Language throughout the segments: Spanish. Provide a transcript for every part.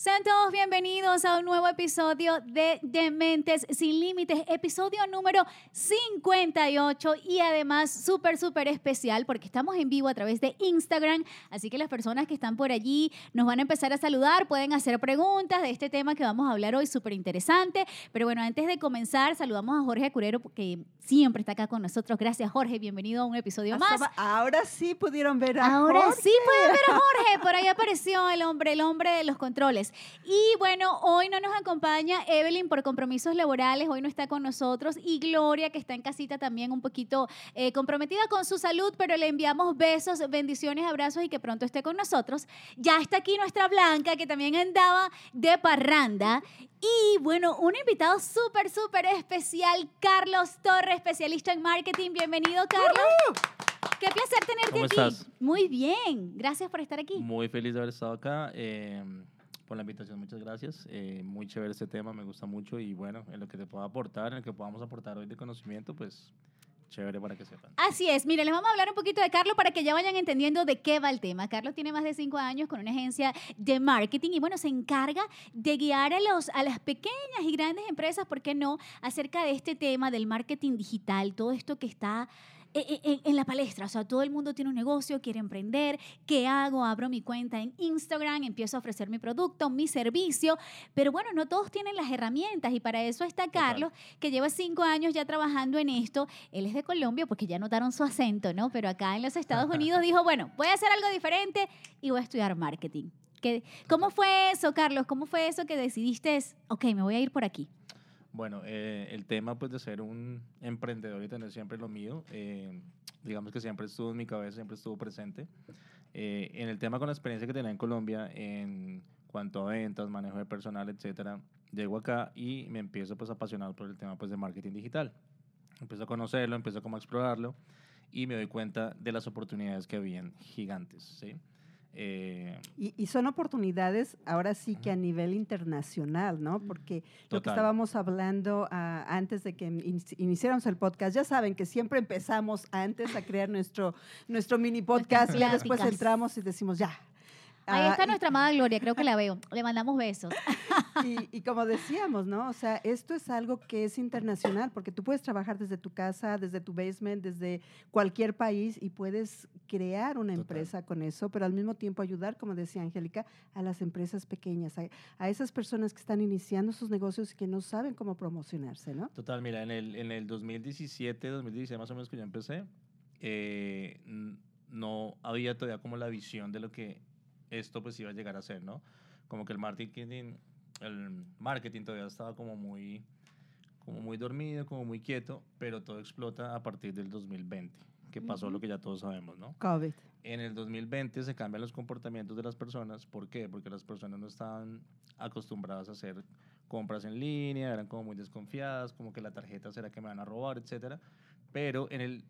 Sean todos bienvenidos a un nuevo episodio de Dementes Sin Límites, episodio número 58 y además súper, súper especial porque estamos en vivo a través de Instagram, así que las personas que están por allí nos van a empezar a saludar, pueden hacer preguntas de este tema que vamos a hablar hoy, súper interesante, pero bueno, antes de comenzar, saludamos a Jorge Curero que siempre está acá con nosotros. Gracias Jorge, bienvenido a un episodio más. Ahora sí pudieron ver a Ahora Jorge. sí pueden ver a Jorge, por ahí apareció el hombre, el hombre de los controles. Y bueno, hoy no nos acompaña Evelyn por compromisos laborales, hoy no está con nosotros, y Gloria, que está en casita también un poquito eh, comprometida con su salud, pero le enviamos besos, bendiciones, abrazos y que pronto esté con nosotros. Ya está aquí nuestra Blanca, que también andaba de parranda. Y bueno, un invitado súper, súper especial, Carlos Torres, especialista en marketing. Bienvenido, Carlos. Qué placer tenerte ¿Cómo aquí. estás? Muy bien, gracias por estar aquí. Muy feliz de haber estado acá. eh, por la invitación, muchas gracias. Eh, muy chévere este tema, me gusta mucho. Y bueno, en lo que te pueda aportar, en lo que podamos aportar hoy de conocimiento, pues chévere para que sepan. Así es, miren, les vamos a hablar un poquito de Carlos para que ya vayan entendiendo de qué va el tema. Carlos tiene más de cinco años con una agencia de marketing y bueno, se encarga de guiar a, los, a las pequeñas y grandes empresas, ¿por qué no?, acerca de este tema del marketing digital, todo esto que está en, en- en la palestra. O sea, todo el mundo tiene un negocio, quiere emprender. ¿Qué hago? Abro mi cuenta en Instagram, empiezo a ofrecer mi producto, mi servicio. Pero bueno, no todos tienen las herramientas y para eso está Total. Carlos, que lleva cinco años ya trabajando en esto. Él es de Colombia porque ya notaron su acento, ¿no? Pero acá en los Estados Unidos dijo, bueno, voy a hacer algo diferente y voy a estudiar marketing. ¿Qué- ¿Cómo fue eso, Carlos? ¿Cómo fue eso que decidiste, ok, me voy a ir por aquí? Bueno, eh, el tema pues de ser un emprendedor y tener siempre lo mío, eh, digamos que siempre estuvo en mi cabeza, siempre estuvo presente. Eh, en el tema con la experiencia que tenía en Colombia en cuanto a ventas, manejo de personal, etcétera, llego acá y me empiezo pues a apasionar por el tema pues de marketing digital. Empiezo a conocerlo, empiezo como a explorarlo y me doy cuenta de las oportunidades que habían gigantes, ¿sí? Eh, Y, y son oportunidades ahora sí que a nivel internacional, ¿no? Porque lo que estábamos hablando ah, antes de que in- iniciáramos el podcast, ya saben que siempre empezamos antes a crear nuestro, nuestro mini podcast y ya después entramos y decimos ya. Ahí Ah, está y- nuestra amada Gloria, creo que la veo. Le mandamos besos. Y, y como decíamos, ¿no? O sea, esto es algo que es internacional, porque tú puedes trabajar desde tu casa, desde tu basement, desde cualquier país y puedes crear una Total. empresa con eso, pero al mismo tiempo ayudar, como decía Angélica, a las empresas pequeñas, a, a esas personas que están iniciando sus negocios y que no saben cómo promocionarse, ¿no? Total, mira, en el, en el 2017, 2016 más o menos que yo empecé, eh, no había todavía como la visión de lo que esto pues iba a llegar a ser, ¿no? Como que el marketing, el marketing todavía estaba como muy, como muy dormido, como muy quieto, pero todo explota a partir del 2020, que pasó Ujú. lo que ya todos sabemos, ¿no? COVID. En el 2020 se cambian los comportamientos de las personas. ¿Por qué? Porque las personas no estaban acostumbradas a hacer compras en línea, eran como muy desconfiadas, como que la tarjeta será que me van a robar, etcétera. Pero en el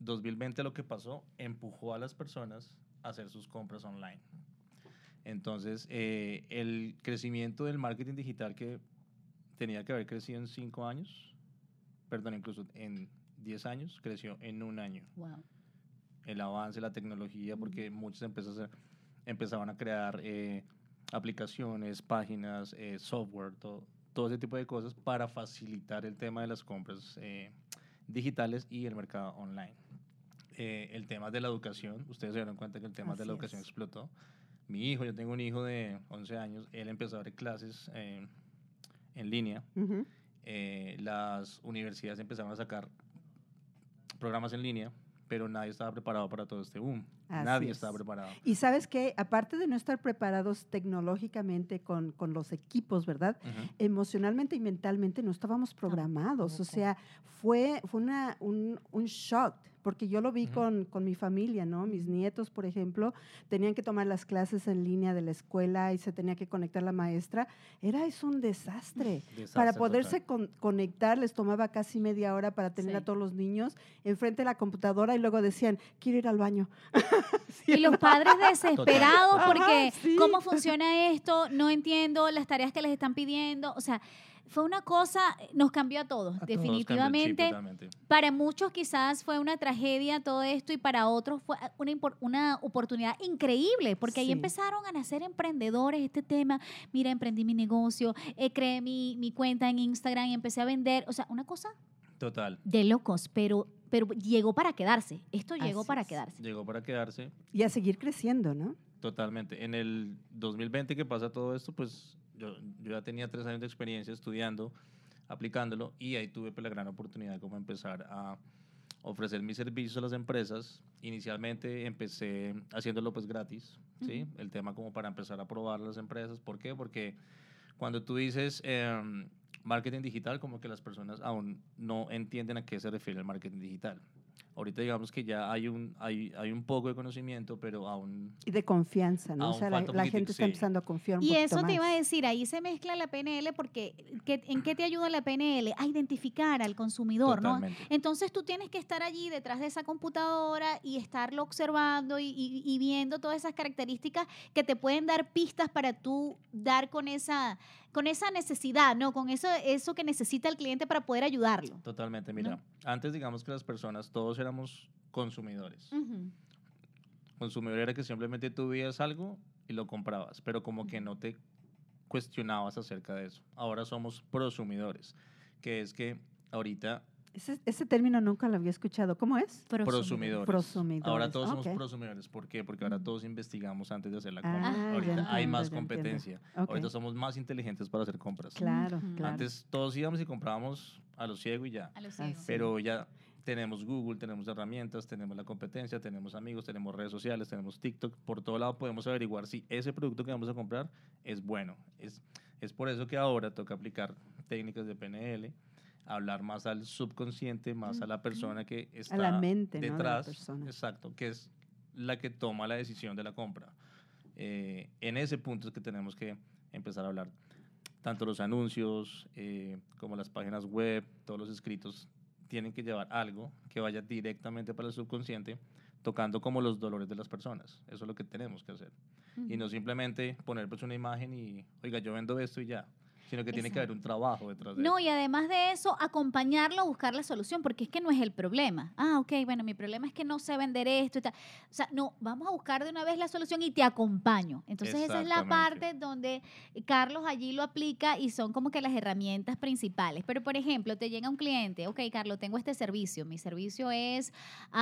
2020 lo que pasó empujó a las personas a hacer sus compras online. Entonces, eh, el crecimiento del marketing digital que tenía que haber crecido en cinco años, perdón, incluso en 10 años, creció en un año Wow. el avance la tecnología, porque muchas empresas empezaban a crear eh, aplicaciones, páginas, eh, software, todo, todo ese tipo de cosas para facilitar el tema de las compras eh, digitales y el mercado online. Eh, el tema de la educación, ustedes se dieron cuenta que el tema de la Así educación es. explotó. Mi hijo, yo tengo un hijo de 11 años, él empezó a dar clases eh, en línea eh, las universidades empezaron a sacar programas en línea, pero nadie estaba preparado para todo este boom. Así nadie es. estaba preparado. Y sabes que, aparte de no estar preparados tecnológicamente con, con los equipos, ¿verdad? Emocionalmente y mentalmente no estábamos programados. O sea, fue, fue una, un, un shock, porque yo lo vi con, con mi familia, ¿no? Mis nietos, por ejemplo, tenían que tomar las clases en línea de la escuela y se tenía que conectar la maestra. Era eso un desastre. para poderse con- conectar les tomaba casi media hora para tener Sí. a todos los niños enfrente de la computadora y luego decían, quiero ir al baño. Y los padres desesperados porque sí. cómo funciona esto, no entiendo las tareas que les están pidiendo, o sea, fue una cosa, nos cambió a todos, A todos. definitivamente. Para muchos quizás fue una tragedia todo esto y para otros fue una, una oportunidad increíble, porque ahí empezaron a nacer emprendedores este tema. Mira, emprendí mi negocio, eh, creé mi, mi cuenta en Instagram y empecé a vender. O sea, una cosa Total. de locos, pero, pero llegó para quedarse. Esto llegó Así para es. quedarse. Llegó para quedarse. Y a seguir creciendo, ¿no? Totalmente. En el 2020 que pasa todo esto, pues yo, yo ya tenía tres años de experiencia estudiando, aplicándolo, y ahí tuve pues, la gran oportunidad de como empezar a ofrecer mis servicios a las empresas. Inicialmente empecé haciéndolo pues gratis, ¿sí? El tema como para empezar a probar las empresas. ¿Por qué? Porque cuando tú dices em, marketing digital, como que las personas aún no entienden a qué se refiere el marketing digital. Ahorita digamos que ya hay un, hay, hay un poco de conocimiento, pero aún Y de confianza, ¿no? O sea, la, gente está sí. empezando a confiar un Y eso te más. iba a decir, ahí se mezcla la PNL porque ¿qué- ¿en qué te ayuda la PNL? A identificar al consumidor, ¿no? Entonces tú tienes que estar allí detrás de esa computadora y estarlo observando y, y- y viendo todas esas características que te pueden dar pistas para tú dar con esa, con esa necesidad, ¿no? Con eso, eso que necesita el cliente para poder ayudarlo. Totalmente, mira, antes digamos que las personas, todos éramos consumidores. Consumidor era que simplemente tú veías algo y lo comprabas, pero como que no te cuestionabas acerca de eso. Ahora somos prosumidores, que es que ahorita Ese, ese término nunca lo había escuchado. ¿Cómo es? prosumidores. Prosumidores, Ahora todos somos ok. prosumidores. ¿Por qué? Porque ahora Mm. todos investigamos antes de hacer la Ah, compra. ya ahorita hay entiendo, más ya entiendo. competencia. Ok. Ahorita somos más inteligentes para hacer compras. Claro, claro. Antes todos íbamos y comprábamos a lo ciego y ya. A lo ciego. Pero ya tenemos Google, tenemos herramientas, tenemos la competencia, tenemos amigos, tenemos redes sociales, tenemos TikTok. Por todo lado podemos averiguar si ese producto que vamos a comprar es bueno. Es, es por eso que ahora toca aplicar técnicas de PNL, hablar más al subconsciente, más a la persona que está a la mente, ¿no? de la detrás. persona. Exacto, que es la que toma la decisión de la compra. Eh, en ese punto es que tenemos que empezar a hablar. Tanto los anuncios eh, como las páginas web, todos los escritos tienen que llevar algo que vaya directamente para el subconsciente, tocando como los dolores de las personas. Eso es lo que tenemos que hacer. Y no simplemente poner pues una imagen y, oiga, yo vendo esto y ya, sino que tiene que haber un trabajo detrás de No, eso. y además de eso, acompañarlo a buscar la solución, porque es que no es el problema. Ah, ok, bueno, mi problema es que no sé vender esto y tal. O sea, no, vamos a buscar de una vez la solución y te acompaño. Entonces esa es la parte donde Carlos allí lo aplica y son como que las herramientas principales. Pero, por ejemplo, te llega un cliente, ok, Carlos, tengo este servicio. Mi servicio es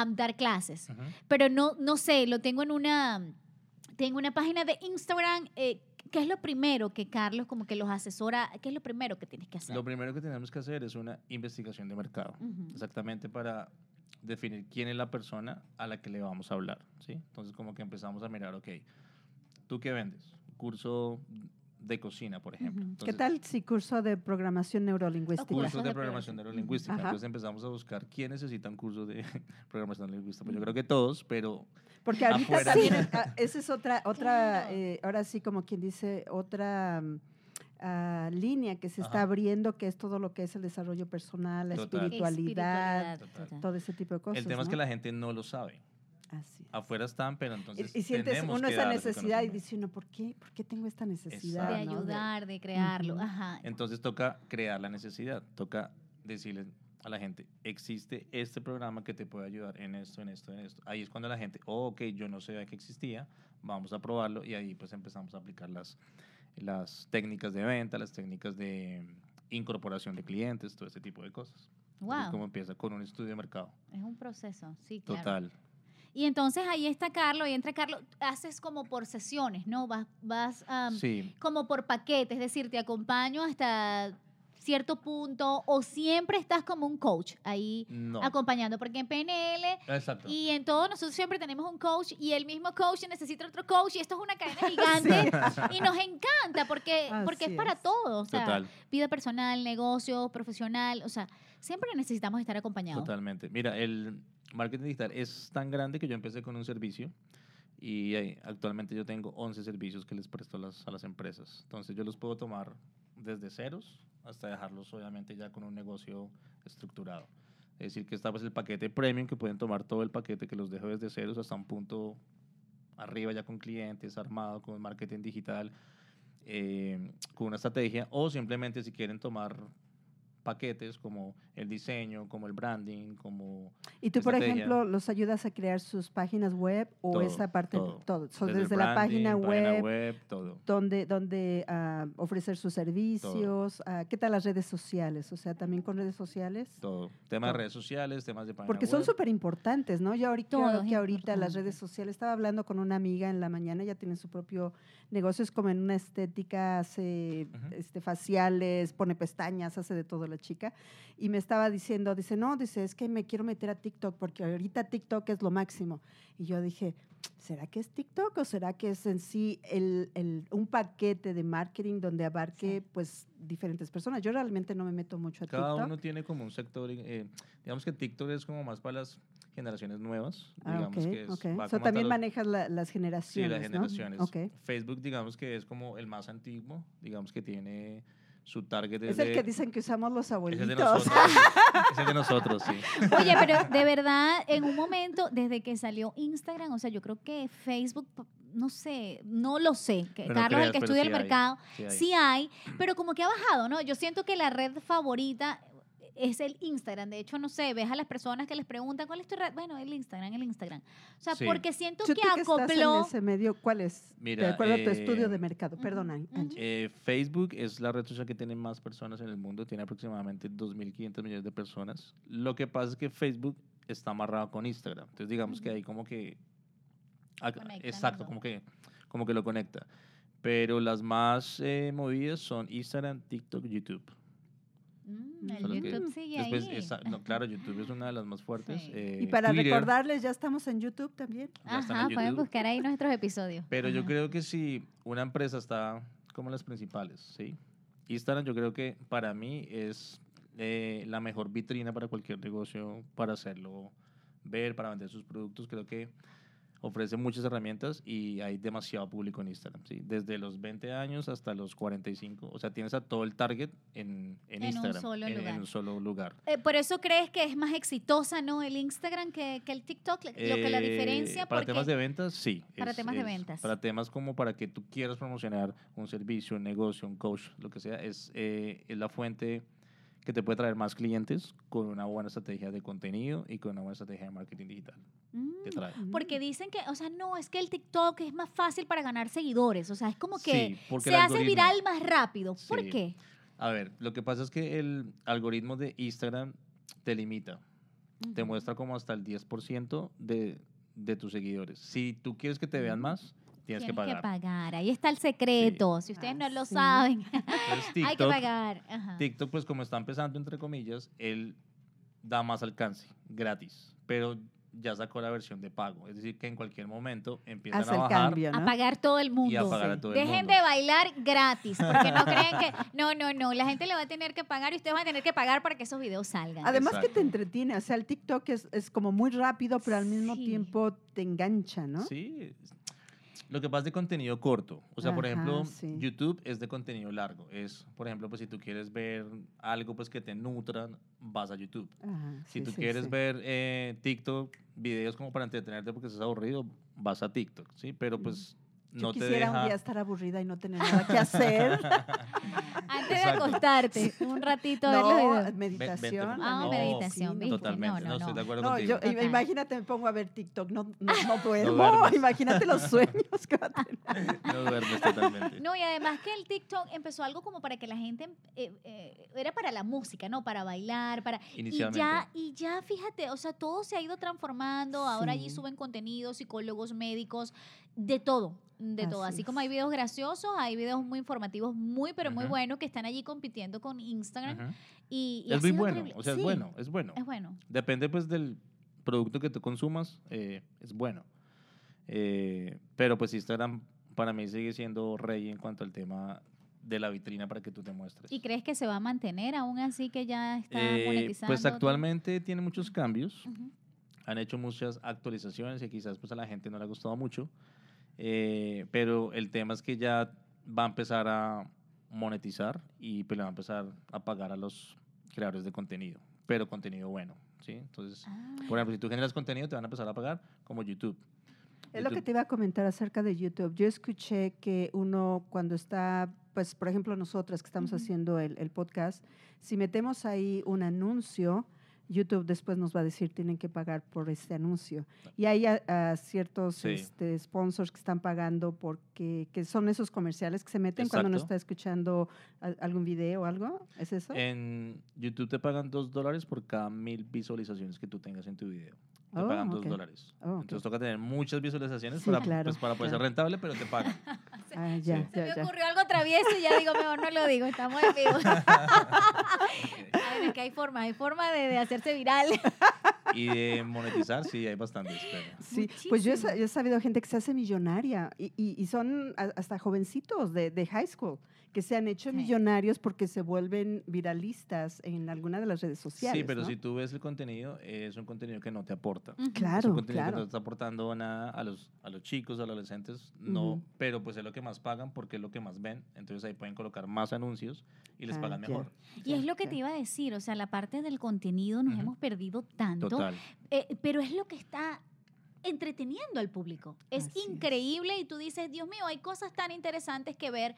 dar clases, pero no, no sé, lo tengo en una, tengo una página de Instagram. eh, ¿Qué es lo primero que Carlos como que los asesora? ¿Qué es lo primero que tienes que hacer? Lo primero que tenemos que hacer es una investigación de mercado. Ujú. exactamente para definir quién es la persona a la que le vamos a hablar, ¿sí? Entonces como que empezamos a mirar, ok, ¿tú qué vendes? Curso de cocina, por ejemplo. Ujú. ¿Qué Entonces, tal si curso de programación neurolingüística? Cursos Cursos de programación neurolingüística. Ajá. Entonces empezamos a buscar quién necesita un curso de programación neurolingüística. Pues yo creo que todos, pero Porque ahorita Afuera. también, Sí. esa es otra, otra Claro. eh, ahora sí como quien dice, otra mm, ah, línea que se está abriendo, que es todo lo que es el desarrollo personal, la Total. espiritualidad, Total. todo ese tipo de cosas. el tema es que la gente no lo sabe. Así. Afuera están, pero Y, entonces y sientes tenemos uno que esa necesidad y dice uno, ¿por qué, ¿por qué tengo esta necesidad? de no? ayudar, de crearlo. Ajá. Entonces toca crear la necesidad, toca decirle a la gente, existe este programa que te puede ayudar en esto, en esto, en esto. Ahí es cuando la gente, oh, ok, yo no sabía que existía, vamos a probarlo y ahí pues empezamos a aplicar las, las técnicas de venta, las técnicas de incorporación de clientes, todo ese tipo de cosas. Wow. como empieza con un estudio de mercado. Es un proceso, sí, claro. Total. Y entonces ahí está Carlos, y entra Carlos, haces como por sesiones, ¿no? Vas, vas am, sí, como por paquete, es decir, te acompaño hasta cierto punto o siempre estás como un coach ahí no. acompañando, porque en PNL Exacto. y en todo nosotros siempre tenemos un coach y el mismo coach necesita otro coach y esto es una cadena gigante y nos encanta porque, porque es Así para es. todos, o sea, Total. vida personal, negocio, profesional, o sea, siempre necesitamos estar acompañados. Totalmente. Mira, el marketing digital es tan grande que yo empecé con un servicio y eh, actualmente yo tengo 11 servicios que les presto a las, a las empresas. Entonces yo los puedo tomar desde ceros hasta dejarlos obviamente ya con un negocio estructurado. Es decir, que está pues el paquete premium, que pueden tomar todo el paquete, que los dejo desde ceros hasta un punto arriba ya con clientes, armado, con marketing digital, eh, con una estrategia, o simplemente si quieren tomar paquetes como el diseño, como el branding, como... Y tú, por ejemplo, los ayudas a crear sus páginas web o Todo, esa parte, todo. todo. So, Desde la página web, todo. donde, donde ah, ofrecer sus servicios, ah, ¿qué tal las redes sociales? O sea, también con redes sociales. Todo. Temas de redes sociales, temas de página Porque son súper importantes, ¿no? Yo ahorita, Todo que ahorita las redes sociales, estaba hablando con una amiga en la mañana, ella tiene su propio negocio, es como en una estética, hace este, faciales, pone pestañas, hace de todo la chica. Y me estaba diciendo, dice, no, dice, es que me quiero meter a TikTok porque ahorita TikTok es lo máximo. Y yo dije, ¿será que es TikTok o será que es en sí el, el- un paquete de marketing donde abarque pues diferentes personas? Yo realmente no me meto mucho a Cada TikTok. uno tiene como un sector, eh, digamos que TikTok es como más para las generaciones nuevas, Ah, digamos ok, que es, ok. va So, como hasta también los- manejas la- las Sí, generaciones, las ¿no? generaciones. Ok. Facebook, digamos que es como el más antiguo, digamos que tiene su target Es el que dicen que usamos los ese es abuelitos. de nosotros. ese es de nosotros, sí. Oye, pero de verdad, en un momento, desde que salió Instagram, o sea, yo creo que Facebook, no sé, no lo sé, que Pero no Carlos, el creas, que estudia sí el hay, mercado, sí hay. sí hay, pero como que ha bajado, ¿no? Yo siento que la red favorita es el Instagram. De hecho, no sé, ves a las personas que les preguntan cuál es tu red. Bueno, el Instagram, el Instagram. O sea, Sí. porque siento ¿Tú que tú que estás en acopló. ese medio, ¿cuál es? Mira, de acuerdo a tu estudio eh, de mercado. Perdona. Eh, Facebook es la red social que tiene más personas en el mundo, tiene aproximadamente 2.500 millones de personas. Lo que pasa es que Facebook está amarrado con Instagram. Entonces, digamos que ahí como que... Conectan Exacto, como que, como que lo conecta. Pero las más eh, movidas son Instagram, TikTok, YouTube. Mm, el YouTube sigue Después, ahí. esa- no, claro, YouTube es una de las más fuertes. Sí. eh, y para Twitter, recordarles, ya estamos en YouTube también. Ajá, en pueden buscar ahí nuestros episodios. Pero yo creo que si una empresa está como las principales, ¿sí? Instagram yo creo que para mí es eh, la mejor vitrina para cualquier negocio para hacerlo ver, para vender sus productos. Creo que ofrece muchas herramientas y hay demasiado público en Instagram, ¿sí? Desde los 20 años hasta los 45. O sea, tienes a todo el target en, en En un Instagram. solo en, en lugar. un solo lugar. Eh, por eso crees que es más exitosa, ¿no? El Instagram que, que el TikTok, lo que la Eh, diferencia. Para porque temas de ventas, sí. Para temas de ventas. Para temas como para que tú quieras promocionar un servicio, un negocio, un coach, lo que sea, es, eh, es la fuente que te puede traer más clientes con una buena estrategia de contenido y con una buena estrategia de marketing digital. Mm, Te trae. Porque dicen que, o sea, no, es que el TikTok es más fácil para ganar seguidores. O sea, es como que Sí, se hace viral más rápido. ¿Por Sí. qué? A ver, lo que pasa es que el algoritmo de Instagram te limita. Te muestra como hasta el 10% de, de tus seguidores. Si tú quieres que te vean Ujú. más, tienes, que pagar. Ahí está el secreto. Si ustedes Ah, no lo sí. saben, Entonces, hay que TikTok- pagar. Ajá. TikTok, pues como está empezando, entre comillas, él da más alcance, gratis, pero ya sacó la versión de pago. Es decir, que en cualquier momento empiezan Hace a el bajar cambio, A ¿no? pagar todo el mundo. y a pagar a Sí. todo el Dejen mundo. de bailar gratis, porque no creen que, no, no, no, la gente le va a tener que pagar y ustedes van a tener que pagar para que esos videos salgan. Además que te Exacto. entretiene, o sea, el TikTok es, es como muy rápido, pero al mismo Sí. tiempo te engancha, ¿no? Sí. Lo que pasa es de contenido corto. O sea, por ejemplo, sí. YouTube es de contenido largo. Es, por ejemplo, pues si tú quieres ver algo pues que te nutra, vas a YouTube. Ajá, Si sí, tú sí, quieres ver eh, TikTok, videos como para entretenerte porque estás aburrido, vas a TikTok, ¿sí? Pero pues Yo no te quisiera deja... un día estar aburrida y no tener nada que hacer. Antes de acostarte, un ratito los no, meditación. Ah, No, meditación, sí, No, no, no, estoy no. de acuerdo No, contigo. yo, imagínate, me pongo a ver TikTok, no, no, no duermo. imagínate los sueños que va a tener. No duermes totalmente. No, y además que el TikTok empezó algo como para que la gente, eh, eh, era para la música, ¿no? Para bailar, para... Y Inicialmente. ya, y ya, fíjate, o sea, todo se ha ido transformando. Ahora allí Sí. suben contenido, psicólogos, médicos, de todo, de todo. Así como hay videos graciosos, hay videos muy informativos, muy, pero muy buenos, que están allí compitiendo con Instagram. Y, Es muy bueno, o sea, Sí, es bueno, es bueno. Es bueno. Depende pues del producto que tú consumas, eh, es bueno. Eh, pero pues Instagram para mí sigue siendo rey en cuanto al tema de la vitrina para que tú te muestres. ¿Y crees que se va a mantener aún así que ya está Eh, monetizando? pues actualmente tiene muchos cambios. Han hecho muchas actualizaciones que quizás pues a la gente no le ha gustado mucho, eh, pero el tema es que ya va a empezar a monetizar y pues le va a empezar a pagar a los creadores de contenido. pero contenido bueno, ¿sí? Entonces, Ah. por ejemplo, si tú generas contenido, te van a empezar a pagar como YouTube. Es lo que YouTube- te iba a comentar acerca de YouTube. Yo escuché que uno cuando está, pues por ejemplo nosotras que estamos Ujú. haciendo el, el podcast, si metemos ahí un anuncio, YouTube después nos va a decir tienen que pagar por este anuncio. Y hay a- a ciertos Sí. este, sponsors que están pagando porque que son esos comerciales que se meten cuando uno está escuchando al- algún video o algo. ¿Es eso? En YouTube te pagan dos dólares por cada mil visualizaciones que tú tengas en tu video. Te Oh, pagan dos ok. dólares. Oh, ok. Entonces toca tener muchas visualizaciones Sí, para, claro, pues, para poder claro. ser rentable, pero te pagan. Ah, ya, Sí. Se ya, me ya. ocurrió algo travieso y ya digo, mejor no lo digo, estamos en vivo. Es que hay forma, hay forma de, de hacerse viral. y de monetizar, sí, hay bastantes. pero- Sí, pues yo he, Muchísimo. yo he sabido gente que se hace millonaria y, y- y son hasta jovencitos de, de high school que se han hecho Sí. millonarios porque se vuelven viralistas en alguna de las redes sociales. Sí, pero ¿no? si tú ves el contenido, es un contenido que no te aporta. Ujú. es Claro, un contenido que claro. no está aportando nada a los, a los chicos, a los adolescentes, no, Ujú. pero pues es lo que más pagan porque es lo que más ven, entonces ahí pueden colocar más anuncios y les Ah, pagan mejor. Y es lo que te iba a decir, o sea, la parte del contenido nos Ujú. hemos perdido tanto, Total. eh, pero es lo que está entreteniendo al público. Es Así es. increíble y tú dices, Dios mío, hay cosas tan interesantes que ver,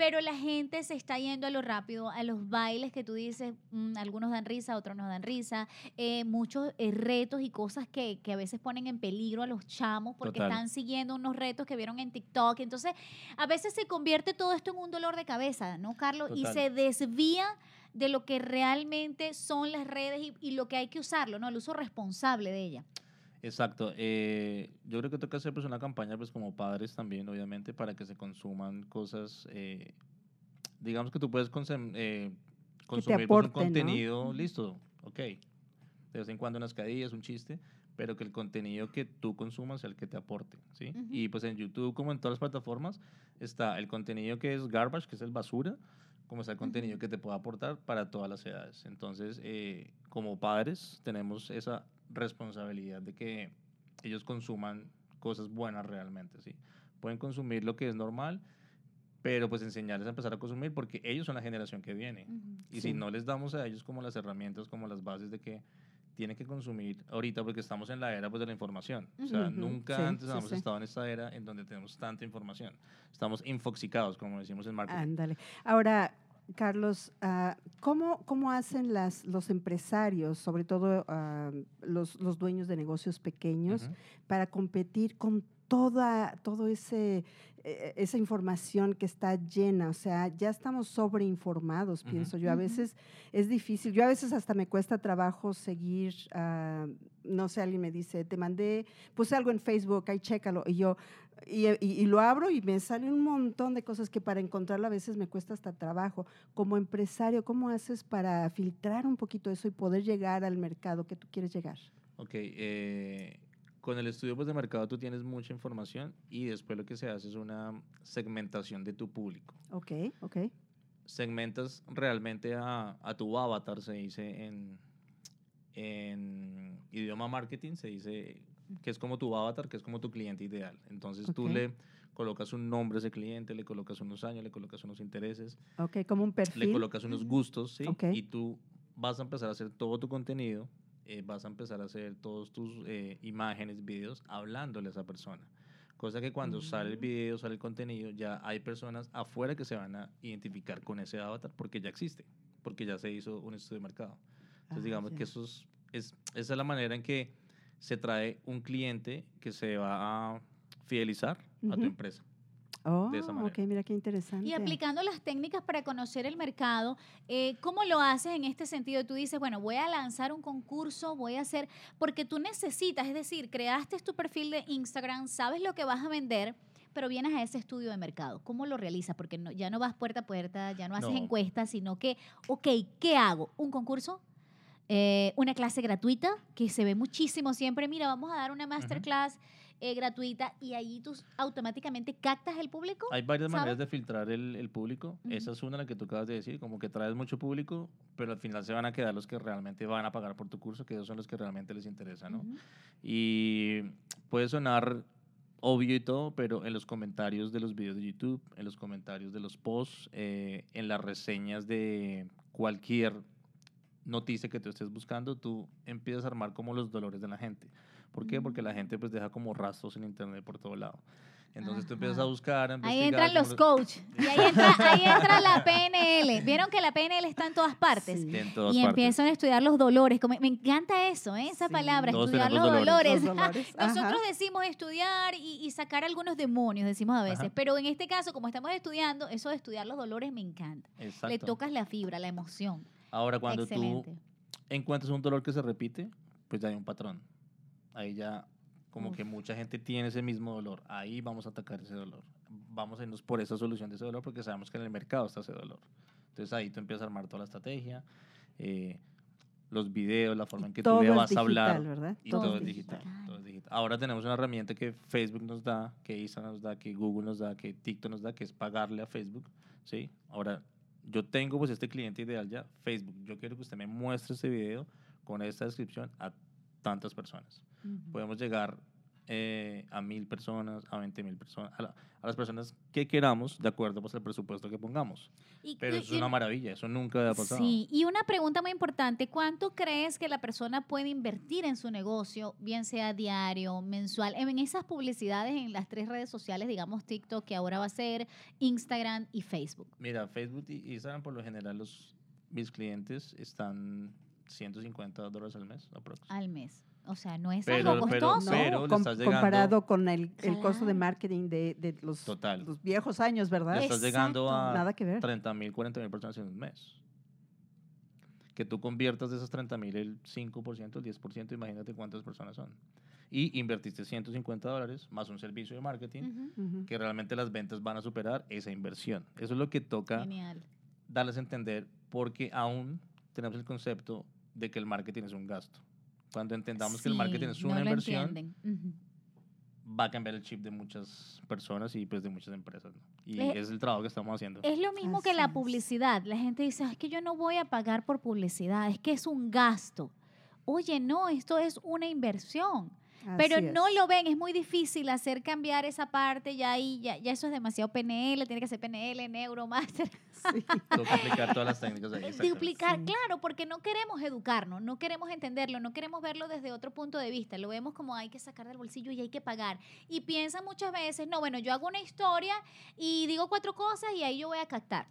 pero la gente se está yendo a lo rápido, a los bailes que tú dices, mm, algunos dan risa, otros no dan risa, eh, muchos eh, retos y cosas que, que a veces ponen en peligro a los chamos porque Total. están siguiendo unos retos que vieron en TikTok. Entonces, a veces se convierte todo esto en un dolor de cabeza, ¿no, Carlos? Y se desvía de lo que realmente son las redes y, y lo que hay que usarlo, ¿no? El uso responsable de ella. Exacto. eh, yo creo que toca hacer pues, una campaña pues como padres también, obviamente, para que se consuman cosas, eh, digamos que tú puedes consum- eh, consumir pues, aporte, un ¿no? contenido, Ujú. listo, ok, de vez en cuando unas cadillas, un chiste, pero que el contenido que tú consumas sea el que te aporte, ¿sí? Ujú. Y pues en YouTube, como en todas las plataformas, está el contenido que es garbage, que es el basura, como está el contenido Ujú. que te puede aportar para todas las edades. Entonces, eh, como padres, tenemos esa responsabilidad de que ellos consuman cosas buenas realmente, ¿sí? Pueden consumir lo que es normal, pero pues enseñarles a empezar a consumir porque ellos son la generación que viene. Y Sí. si no les damos a ellos como las herramientas, como las bases de que tienen que consumir ahorita, porque estamos en la era pues, de la información. O sea, nunca sí, antes sí, hemos estado en esta era en donde tenemos tanta información. Estamos infoxicados, como decimos en marketing. Ándale. Ahora, Carlos, ah, ¿cómo, ¿cómo hacen las, los empresarios, sobre todo ah, los, los dueños de negocios pequeños, para competir con toda todo ese eh, esa información que está llena, o sea, ya estamos sobreinformados, Ujú. pienso yo. A veces es difícil, yo a veces hasta me cuesta trabajo seguir, ah, no sé, alguien me dice, te mandé, puse algo en Facebook, ahí chécalo, y yo, y, y- y lo abro y me salen un montón de cosas que para encontrarlo a veces me cuesta hasta trabajo. Como empresario, ¿cómo haces para filtrar un poquito eso y poder llegar al mercado que tú quieres llegar? Ok, eh, con el estudio pues, de mercado tú tienes mucha información y después lo que se hace es una segmentación de tu público. Ok, ok. Segmentas realmente a, a tu avatar, se dice en, en idioma marketing, se dice que es como tu avatar, que es como tu cliente ideal. Entonces tú le colocas un nombre a ese cliente, le colocas unos años, le colocas unos intereses, Ok, como un perfil. le colocas unos gustos, ¿sí? Ok. Y tú vas a empezar a hacer todo tu contenido, eh, vas a empezar a hacer todos tus eh, imágenes, videos, hablándole a esa persona. Cosa que cuando sale el Mm. video, sale el contenido, ya hay personas afuera que se van a identificar con ese avatar porque ya existe, porque ya se hizo un estudio de mercado. Entonces, Ah, digamos ya. que eso es, es- esa es la manera en que se trae un cliente que se va a fidelizar a tu empresa. Oh, de esa manera. ok, mira qué interesante. Y aplicando las técnicas para conocer el mercado, eh, ¿cómo lo haces en este sentido? Tú dices, bueno, voy a lanzar un concurso, voy a hacer, porque tú necesitas, es decir, creaste tu perfil de Instagram, sabes lo que vas a vender, pero vienes a ese estudio de mercado. ¿Cómo lo realizas? Porque no- ya no vas puerta a puerta, ya no haces No. encuestas, sino que, ok, ¿qué hago? ¿Un concurso? Eh, una clase gratuita, que se ve muchísimo siempre. Mira, vamos a dar una masterclass eh, gratuita y ahí tú automáticamente captas el público. Hay varias maneras de filtrar el, el público. Esa es una la que tú acabas de decir, como que traes mucho público, pero al final se van a quedar los que realmente van a pagar por tu curso, que esos son los que realmente les interesa, ¿no? Y puede sonar obvio y todo, pero en los comentarios de los videos de YouTube, en los comentarios de los posts, eh, en las reseñas de cualquier noticia que tú estés buscando, tú empiezas a armar como los dolores de la gente. ¿Por qué? Porque la gente pues deja como rastros en internet por todo lado. Entonces tú empiezas a Ajá. buscar, a Ahí entran los cómo- coach y ahí entra, ahí entra la PNL. Vieron que la PNL está en todas partes. Sí. en todas Y partes. empiezan a estudiar los dolores. como- me encanta eso, ¿eh? esa Sí. palabra, Todos estudiar los dolores. dolores. Los dolores, Nosotros ajá. decimos estudiar y, y sacar algunos demonios, decimos a veces. Ajá. Pero en este caso, como estamos estudiando, eso de estudiar los dolores me encanta. Le Exacto. tocas la fibra, la emoción. Ahora, cuando Excelente. tú encuentras un dolor que se repite, pues ya hay un patrón. Ahí ya como Uf. que mucha gente tiene ese mismo dolor. Ahí vamos a atacar ese dolor. Vamos a irnos por esa solución de ese dolor porque sabemos que en el mercado está ese dolor. Entonces ahí tú empiezas a armar toda la estrategia, eh, los videos, la forma en que tú le vas a hablar. digital, ¿verdad? Y Todo todo, es es digital, digital. todo es digital. Ahora tenemos una herramienta que Facebook nos da, que Instagram nos da, que Google nos da, que TikTok nos da, que es pagarle a Facebook. ¿sí? Ahora, yo tengo pues este cliente ideal ya, Facebook. Yo quiero que usted me muestre este video con esta descripción a tantas personas. Podemos llegar eh, a mil personas, a 20 mil personas, a, la- a las personas que queramos, de acuerdo pues, al presupuesto que pongamos. Y- Pero y- eso es una maravilla, eso nunca había pasado. Sí, y una pregunta muy importante, ¿cuánto crees que la persona puede invertir en su negocio, bien sea diario, mensual, en esas publicidades en las tres redes sociales, digamos TikTok, que ahora va a ser Instagram y Facebook? Mira, Facebook y Instagram, por lo general, los, mis clientes están 150 dólares al mes, aproximadamente. al mes. O sea, no es Pero- algo pero- costoso. pero- le com- estás llegando- comparado con el, el costo de Claro. marketing de, de los, Total. los viejos años, ¿verdad? Le estás llegando Exacto. a Nada que ver. 30 mil, 40 mil personas en un mes. Que tú conviertas de esas 30 mil el 5%, el 10%, imagínate cuántas personas son. Y invertiste 150 dólares más un servicio de marketing, Ujú. Ujú. que realmente las ventas van a superar esa inversión. Eso es lo que toca Genial. darles a entender porque aún tenemos el concepto de que el marketing es un gasto. Cuando entendamos que el Sí, marketing es no una lo inversión, va a cambiar el chip de muchas personas y pues de muchas empresas. ¿no? Y Eh, ese es el trabajo que estamos haciendo. Es lo mismo que Así la es. publicidad. La gente dice, "Ah, es que yo no voy a pagar por publicidad, es que es un gasto. Oye, no, esto es una inversión. Pero no es. lo ven, es muy difícil hacer cambiar esa parte, ya ahí, ya, ya eso es demasiado PNL, tiene que ser PNL, Neuromaster. Sí. Toca aplicar todas las técnicas ahí. Duplicar, Sí. claro, porque no queremos educarnos, no queremos entenderlo, no queremos verlo desde otro punto de vista, lo vemos como hay que sacar del bolsillo y hay que pagar. Y piensan muchas veces, no, bueno, yo hago una historia y digo cuatro cosas y ahí yo voy a captar.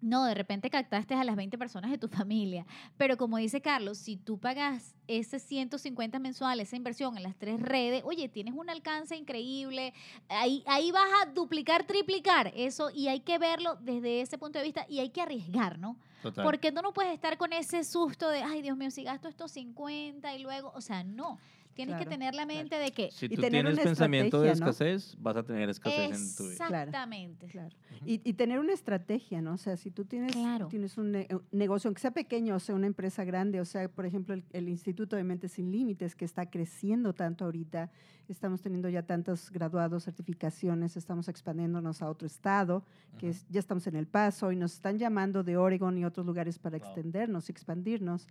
No, de repente captaste a las 20 personas de tu familia. Pero como dice Carlos, si tú pagas ese 150 mensuales, esa inversión en las tres redes, oye, tienes un alcance increíble. Ahí, ahí vas a duplicar, triplicar eso y hay que verlo desde ese punto de vista y hay que arriesgar, ¿no? Total. Porque tú no puedes estar con ese susto de, ay, Dios mío, si gasto estos 50 y luego, o sea, no. Tienes que tener la mente de que... Si Y tú tener tienes una pensamiento de escasez, vas a tener escasez en tu vida. Exactamente. Claro. Y, y tener una estrategia, ¿no? O sea, si tú tienes, Claro. tienes un, ne- un negocio, aunque sea pequeño, o sea, una empresa grande, o sea, por ejemplo, el, el Instituto de Mentes Sin Límites, que está creciendo tanto ahorita, estamos teniendo ya tantos graduados, certificaciones, estamos expandiéndonos a otro estado, que es- ya estamos en El Paso y nos están llamando de Oregon y otros lugares para Wow. extendernos y expandirnos.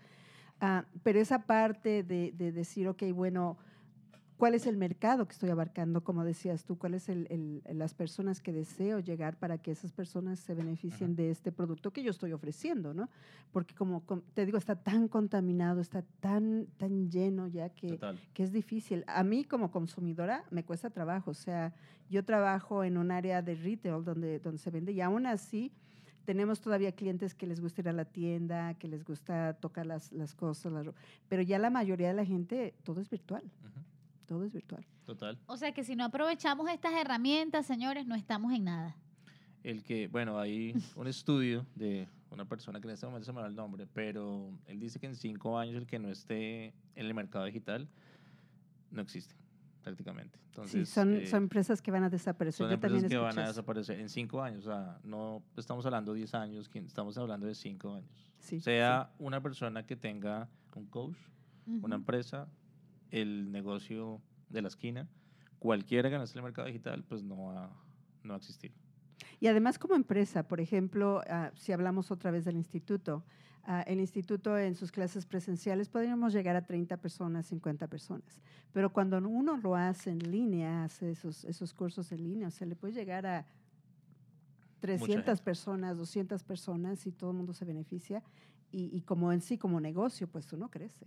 Ah, pero esa parte de, de decir, ok, bueno, ¿cuál es el mercado que estoy abarcando? Como decías tú, ¿cuáles son las personas que deseo llegar para que esas personas se beneficien de este producto que yo estoy ofreciendo, ¿no? Porque como com- te digo, está tan contaminado, está tan, tan lleno ya que, Total. que es difícil. A mí como consumidora me cuesta trabajo, o sea, yo trabajo en un área de retail donde, donde se vende y aún así tenemos todavía clientes que les gusta ir a la tienda, que les gusta tocar las, las cosas, las ro- pero ya la mayoría de la gente, todo es virtual, todo es virtual. Total. O sea que si no aprovechamos estas herramientas, señores, no estamos en nada. El que, bueno, hay un estudio de una persona que en este momento se me va el nombre, pero él dice que en cinco años el que no esté en el mercado digital no existe prácticamente. Entonces, sí, son, eh, son empresas que van a desaparecer. son yo también empresas que van a desaparecer en cinco años. O sea, no estamos hablando de 10 años, estamos hablando de cinco años. Sí, sea una persona que tenga un coach, una Ujú. empresa, el negocio de la esquina, cualquiera que esté en el mercado digital, pues no va, no va a existir. Y además como empresa, por ejemplo, ah, si hablamos otra vez del instituto, ah, el instituto en sus clases presenciales podríamos llegar a 30 personas, 50 personas. Pero cuando uno lo hace en línea, hace esos, esos cursos en línea, o sea, le puede llegar a 300 gente. personas, 200 personas y todo el mundo se beneficia. Y, y como en sí, como negocio, pues uno crece.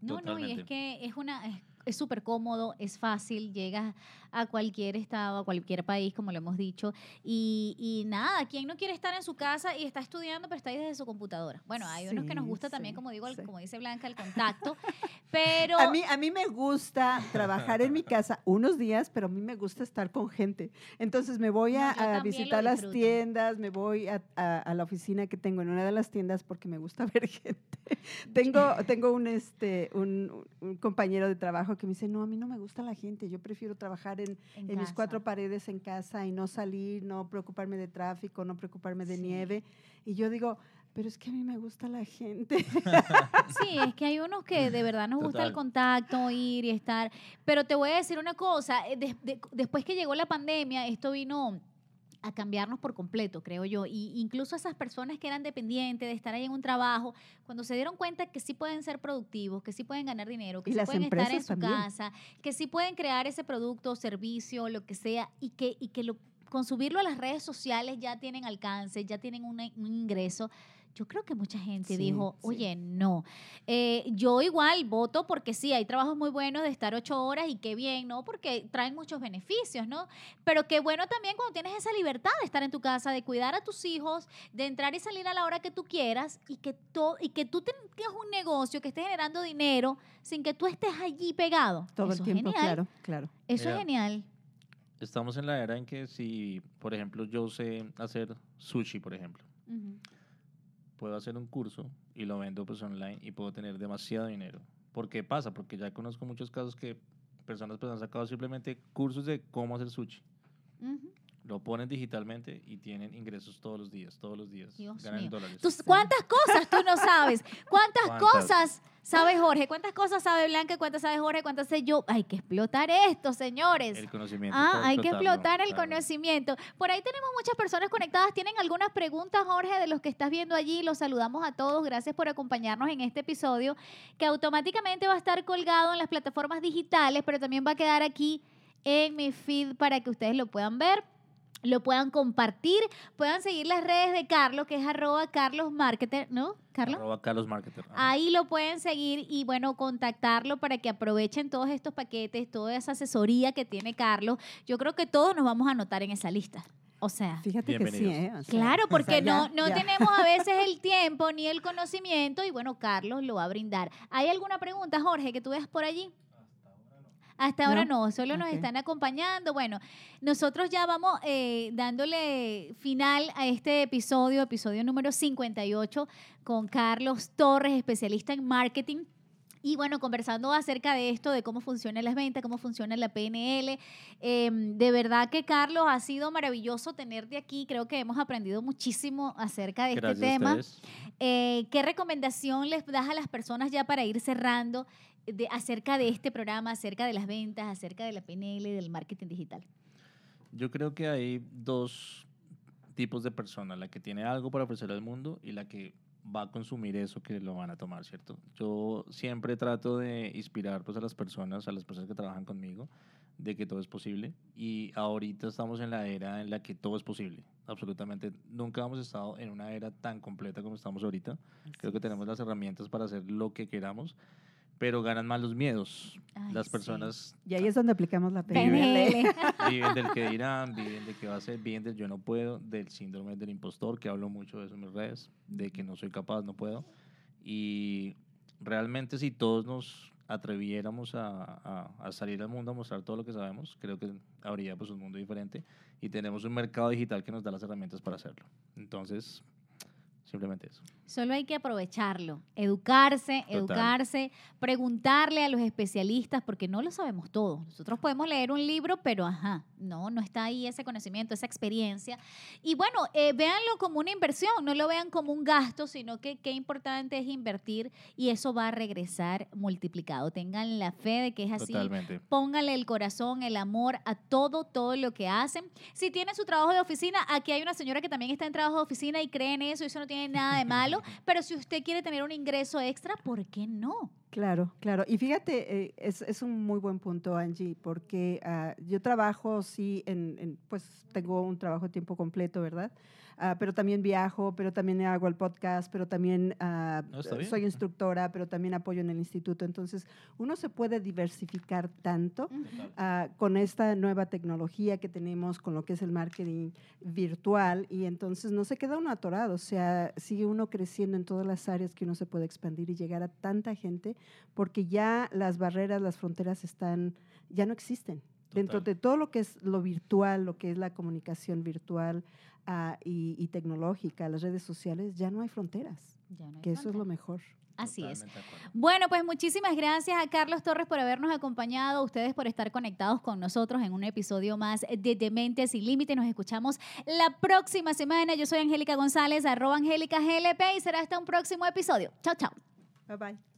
No, no, y es Totalmente. que es una es- es súper cómodo, es fácil, llegas a cualquier estado, a cualquier país, como lo hemos dicho, y, y nada, ¿quién no quiere estar en su casa y está estudiando, pero está ahí desde su computadora? Bueno, hay unos que nos Sí, gusta también, como digo, el- sí. como dice Blanca, el contacto, pero... A mí, a mí me gusta trabajar en mi casa unos días, pero a mí me gusta estar con gente. Entonces me voy No, a, yo a visitar las tiendas, me voy a, a- a la oficina que tengo en una de las tiendas porque me gusta ver gente. tengo tengo un, este, un, un compañero de trabajo que me dice, no, a mí no me gusta la gente, yo prefiero trabajar en, en en mis cuatro paredes en casa y no salir, no preocuparme de tráfico, no preocuparme de Sí. nieve. Y yo digo, pero es que a mí me gusta la gente. Sí, es que hay unos que de verdad nos gusta el contacto, ir y estar. Pero te voy a decir una cosa, eh, des- de- después que llegó la pandemia, esto vino a cambiarnos por completo, creo yo. Y incluso esas personas que eran dependientes de estar ahí en un trabajo, cuando se dieron cuenta que sí pueden ser productivos, que sí pueden ganar dinero, que Y sí pueden estar en su también. casa, que sí pueden crear ese producto, servicio, lo que sea, y que, y que lo, con subirlo a las redes sociales ya tienen alcance, ya tienen un ingreso. Yo creo que mucha gente Sí, dijo, sí. oye, no. Eh, yo igual voto porque sí, hay trabajos muy buenos de estar ocho horas y qué bien, ¿no? Porque traen muchos beneficios, ¿no? Pero qué bueno también cuando tienes esa libertad de estar en tu casa, de cuidar a tus hijos, de entrar y salir a la hora que tú quieras y que, to- y que tú tengas un negocio que esté generando dinero sin que tú estés allí pegado. Todo Eso el tiempo, genial. claro, claro. Eso Mira, es genial. Estamos en la era en que si, por ejemplo, yo sé hacer sushi, por ejemplo. Puedo hacer un curso y lo vendo pues online y puedo tener demasiado dinero. ¿Por qué pasa? Porque ya conozco muchos casos que personas pues han sacado simplemente cursos de cómo hacer sushi. Ujú. Lo ponen digitalmente y tienen ingresos todos los días, todos los días. Dios ganan mío. dólares. Tú- ¿Cuántas cosas tú no sabes? ¿Cuántas, ¿Cuántas? cosas sabe Jorge? ¿Cuántas cosas sabe Blanca? ¿Cuántas sabe Jorge? ¿Cuántas sé yo? Hay que explotar esto, señores. El conocimiento. Ah, hay que explotar el claro. conocimiento. Por ahí tenemos muchas personas conectadas. ¿Tienen algunas preguntas, Jorge, de los que estás viendo allí? Los saludamos a todos. Gracias por acompañarnos en este episodio, que automáticamente va a estar colgado en las plataformas digitales, pero también va a quedar aquí en mi feed para que ustedes lo puedan ver. Lo puedan compartir, puedan seguir las redes de Carlos, que es arroba Carlos Marketer, ¿no? Carlos. Arroba Carlos Marketer. ajá. Ahí lo pueden seguir y bueno, contactarlo para que aprovechen todos estos paquetes, toda esa asesoría que tiene Carlos. Yo creo que todos nos vamos a anotar en esa lista. O sea, Fíjate que sí, Bienvenidos. ¿eh? O sea, claro, o porque no, no ya. tenemos a veces el tiempo ni el conocimiento y bueno, Carlos lo va a brindar. ¿Hay alguna pregunta, Jorge, que tú veas por allí? Hasta ahora no, solo nos están acompañando. Bueno, nosotros ya vamos eh, dándole final a este episodio, episodio número 58, con Carlos Torres, especialista en marketing. Y bueno, conversando acerca de esto, de cómo funcionan las ventas, cómo funciona la PNL. Eh, de verdad que, Carlos, ha sido maravilloso tenerte aquí. Creo que hemos aprendido muchísimo acerca de Gracias este a tema. Eh, ¿Qué recomendación les das a las personas ya para ir cerrando de, acerca de este programa, acerca de las ventas, acerca de la PNL del marketing digital? Yo creo que hay dos tipos de personas, la que tiene algo para ofrecer al mundo y la que va a consumir eso que lo van a tomar, ¿cierto? Yo siempre trato de inspirar pues, a las personas, a las personas que trabajan conmigo, de que todo es posible y ahorita estamos en la era en la que todo es posible, absolutamente. Nunca hemos estado en una era tan completa como estamos ahorita. Creo que tenemos las herramientas para hacer lo que queramos, pero ganan más los miedos. Ay, las sí. personas Y ahí es donde aplicamos la Viven. PNL. PNL. viven del que dirán, viven de qué va a ser, viven del yo no puedo, del síndrome del impostor, que hablo mucho de eso en mis redes, de que no soy capaz, no puedo. Y realmente si todos nos atreviéramos a, a- a salir al mundo a mostrar todo lo que sabemos, creo que habría pues un mundo diferente y tenemos un mercado digital que nos da las herramientas para hacerlo. Entonces, simplemente eso. Solo hay que aprovecharlo, educarse, Total. educarse, preguntarle a los especialistas, porque no lo sabemos todo. Nosotros podemos leer un libro, pero ajá, no, no está ahí ese conocimiento, esa experiencia. Y bueno, eh, véanlo como una inversión, no lo vean como un gasto, sino que qué importante es invertir y eso va a regresar multiplicado. Tengan la fe de que es así. Totalmente. Póngale el corazón, el amor a todo, todo lo que hacen. Si tienen su trabajo de oficina, aquí hay una señora que también está en trabajo de oficina y cree en eso, y eso no tiene nada de malo. Pero si usted quiere tener un ingreso extra, ¿por qué no? Claro, claro. Y fíjate, eh, es, es, un muy buen punto, Angie, porque uh, yo trabajo, sí, en, en, pues tengo un trabajo de tiempo completo, ¿verdad? Uh, pero también viajo, pero también hago el podcast, pero también uh, no, soy instructora, pero también apoyo en el instituto. Entonces, uno se puede diversificar tanto uh, con esta nueva tecnología que tenemos, con lo que es el marketing virtual, y entonces no se queda uno atorado, o sea, sigue uno creciendo en todas las áreas que uno se puede expandir y llegar a tanta gente, porque ya las barreras, las fronteras están, ya no existen. Dentro de todo lo que es lo virtual, lo que es la comunicación virtual uh, y, y, tecnológica, las redes sociales, ya no hay fronteras. Ya no hay que fronteras. eso es lo mejor. Así es. Bueno, pues muchísimas gracias a Carlos Torres por habernos acompañado, a ustedes por estar conectados con nosotros en un episodio más de Dementes Sin Límite. Nos escuchamos la próxima semana. Yo soy Angélica González, arroba Angélica GLP y será hasta un próximo episodio. Chao, chao. Bye bye.